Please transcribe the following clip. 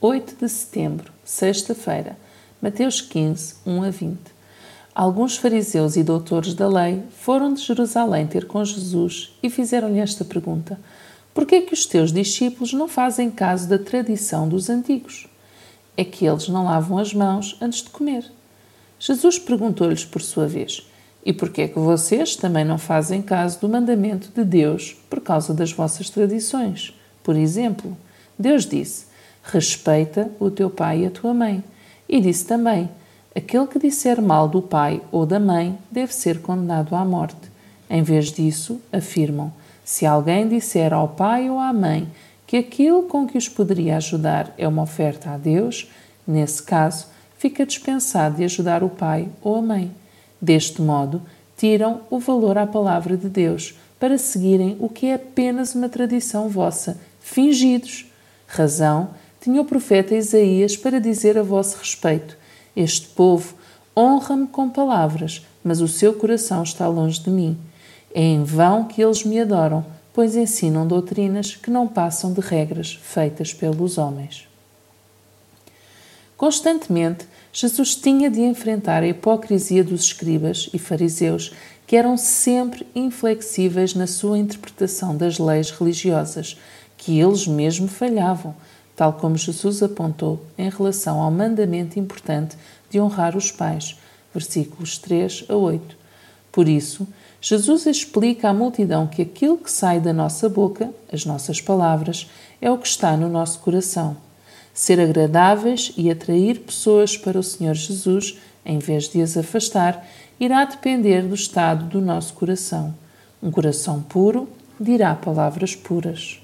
8 de setembro, sexta-feira, Mateus 15, 1 a 20. Alguns fariseus e doutores da lei foram de Jerusalém ter com Jesus e fizeram-lhe esta pergunta: Por que é que os teus discípulos não fazem caso da tradição dos antigos? É que eles não lavam as mãos antes de comer. Jesus perguntou-lhes por sua vez: E por que é que vocês também não fazem caso do mandamento de Deus por causa das vossas tradições? Por exemplo, Deus disse: Respeita o teu pai e a tua mãe. E disse também: Aquele que disser mal do pai ou da mãe deve ser condenado à morte. Em vez disso, afirmam: Se alguém disser ao pai ou à mãe que aquilo com que os poderia ajudar é uma oferta a Deus, nesse caso, fica dispensado de ajudar o pai ou a mãe. Deste modo, tiram o valor à palavra de Deus para seguirem o que é apenas uma tradição vossa, fingidos. Razão tinha o profeta Isaías para dizer a vosso respeito: Este povo honra-me com palavras, mas o seu coração está longe de mim. É em vão que eles me adoram, pois ensinam doutrinas que não passam de regras feitas pelos homens. Constantemente, Jesus tinha de enfrentar a hipocrisia dos escribas e fariseus, que eram sempre inflexíveis na sua interpretação das leis religiosas, que eles mesmos falhavam tal como Jesus apontou em relação ao mandamento importante de honrar os pais, versículos 3 a 8. Por isso, Jesus explica à multidão que aquilo que sai da nossa boca, as nossas palavras, é o que está no nosso coração. Ser agradáveis e atrair pessoas para o Senhor Jesus, em vez de as afastar, irá depender do estado do nosso coração. Um coração puro dirá palavras puras.